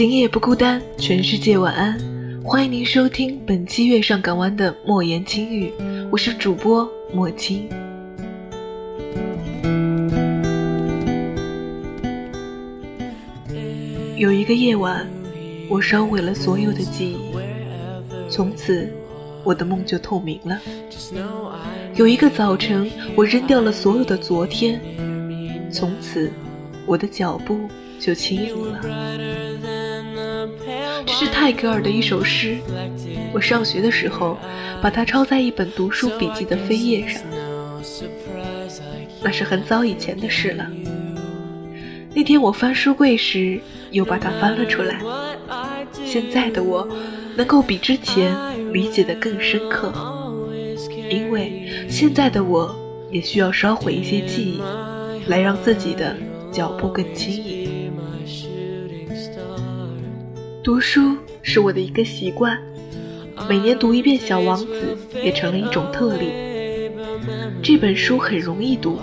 今夜不孤单，全世界晚安。欢迎您收听本期《月上港湾》的莫言轻语，我是主播莫青。有一个夜晚，我烧毁了所有的记忆，从此我的梦就透明了。有一个早晨，我扔掉了所有的昨天，从此我的脚步就轻盈了。是泰戈尔的一首诗，我上学的时候把它抄在一本读书笔记的扉页上，那是很早以前的事了。那天我翻书柜时又把它翻了出来。现在的我能够比之前理解的更深刻，因为现在的我也需要烧毁一些记忆，来让自己的脚步更轻盈。读书是我的一个习惯，每年读一遍《小王子》也成了一种特例。这本书很容易读，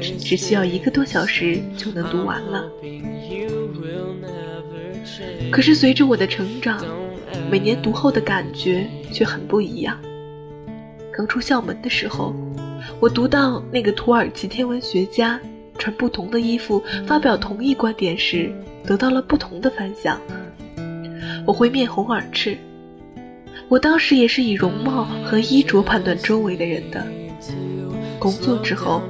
只需要一个多小时就能读完了。可是随着我的成长，每年读后的感觉却很不一样。刚出校门的时候，我读到那个土耳其天文学家穿不同的衣服发表同一观点时，得到了不同的反响。我会面红耳赤。我当时也是以容貌和衣着判断周围的人的。工作之后，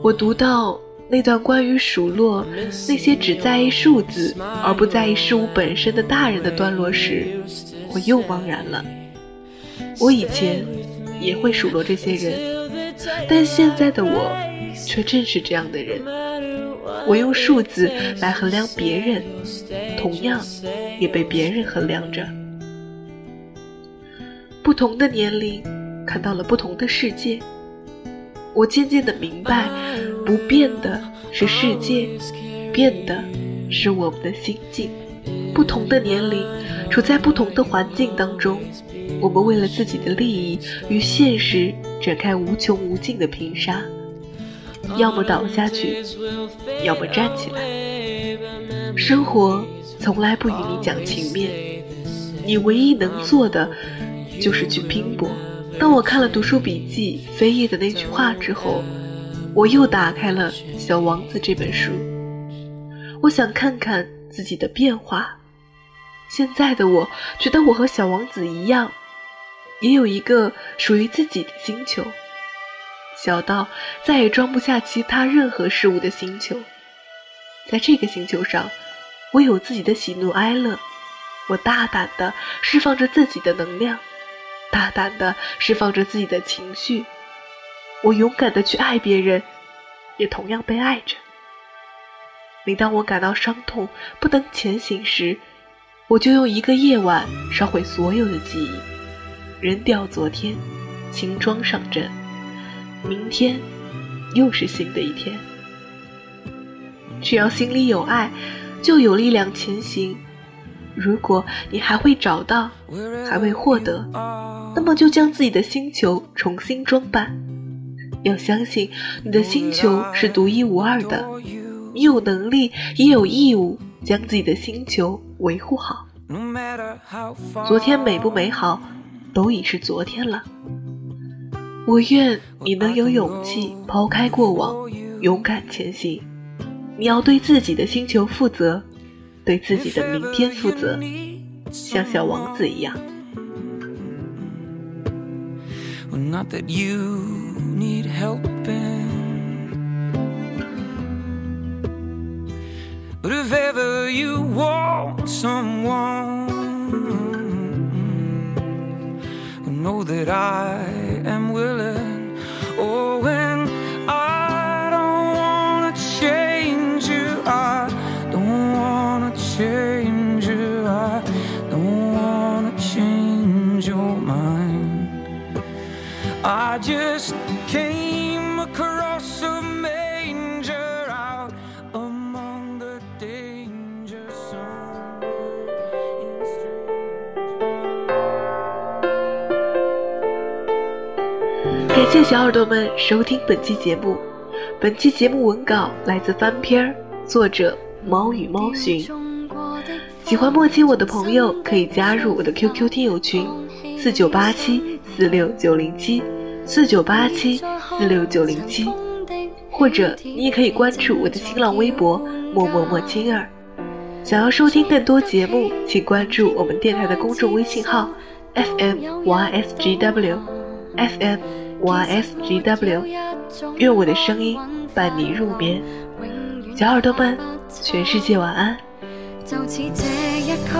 我读到那段关于数落那些只在意数字而不在意事物本身的大人的段落时，我又茫然了。我以前也会数落这些人，但现在的我却正是这样的人。我用数字来衡量别人，同样。也被别人衡量着。不同的年龄，看到了不同的世界。我渐渐的明白，不变的是世界，变的是我们的心境。不同的年龄，处在不同的环境当中，我们为了自己的利益与现实展开无穷无尽的拼杀，要么倒下去，要么站起来。生活。从来不与你讲情面，你唯一能做的就是去拼搏。当我看了读书笔记扉页的那句话之后，我又打开了《小王子》这本书。我想看看自己的变化。现在的我觉得我和小王子一样，也有一个属于自己的星球，小到再也装不下其他任何事物的星球。在这个星球上。我有自己的喜怒哀乐，我大胆地释放着自己的能量，大胆地释放着自己的情绪，我勇敢地去爱别人，也同样被爱着。每当我感到伤痛不能前行时，我就用一个夜晚烧毁所有的记忆，扔掉昨天，轻装上阵，明天又是新的一天。只要心里有爱。就有力量前行。如果你还会找到，还会获得，那么就将自己的星球重新装扮。要相信你的星球是独一无二的，你有能力也有义务将自己的星球维护好。昨天美不美好，都已是昨天了。我愿你能有勇气抛开过往勇敢前行你要对自己的星球负责对自己的明天负责像小王子一样 not that you need help but if ever you want someone know that i 感谢小耳朵们收听本期节目。本期节目文稿来自翻篇儿，作者猫与猫寻。喜欢莫青我的朋友可以加入我的 QQ 听友群：四九八七四六九零七四九八七四六九零七，或者你也可以关注我的新浪微博默默莫青儿。想要收听更多节目，请关注我们电台的公众微信号 FMYSGW FM。YSGW，愿我的声音伴你入眠，小耳朵们，全世界晚安。就似这一区，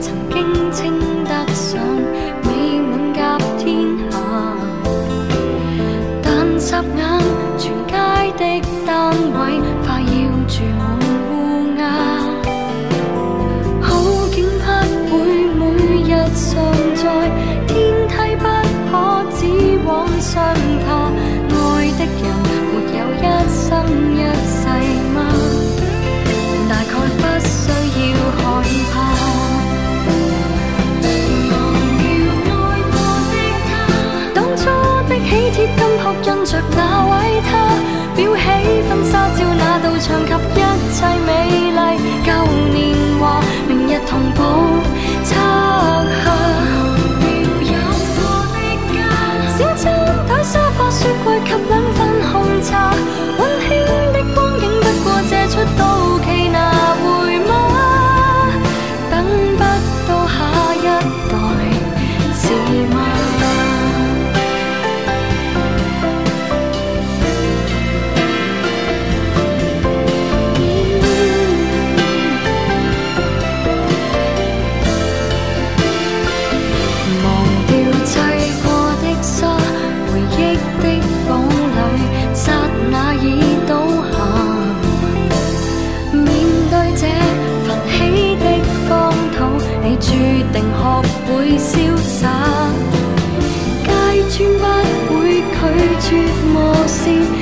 曾经称得上美满甲天金箔印着那位他，裱起婚纱照那道墙及一切美洒，街村不会拒绝磨蚀。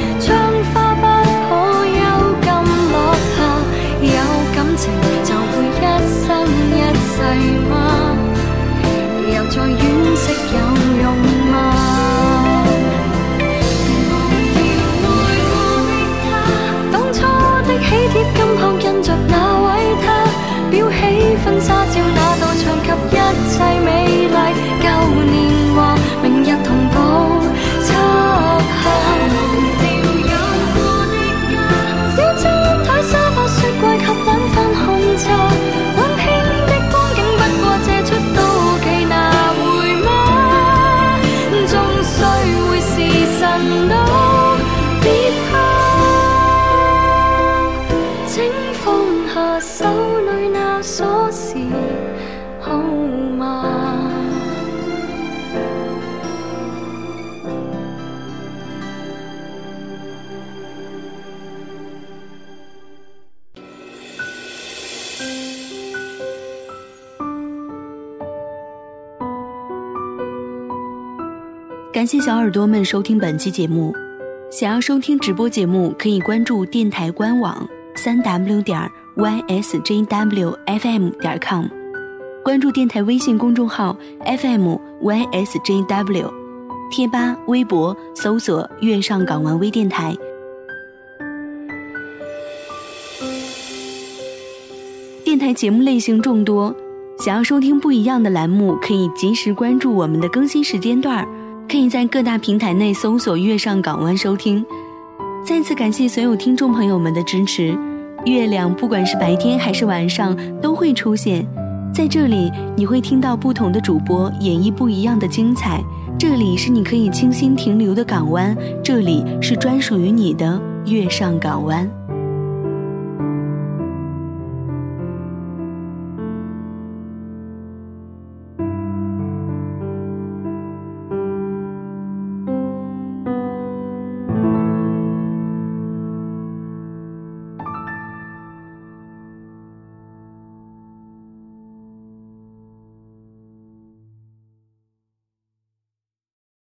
感谢小耳朵们收听本期节目。想要收听直播节目，可以关注电台官网三 w 点 ysjwfm 点 com，关注电台微信公众号 fmysjw，贴吧、微博搜索“月上港湾微电台”。电台节目类型众多，想要收听不一样的栏目，可以及时关注我们的更新时间段可以在各大平台内搜索“月上港湾”收听。再次感谢所有听众朋友们的支持。月亮不管是白天还是晚上都会出现在这里，你会听到不同的主播演绎不一样的精彩。这里是你可以清新停留的港湾，这里是专属于你的月上港湾。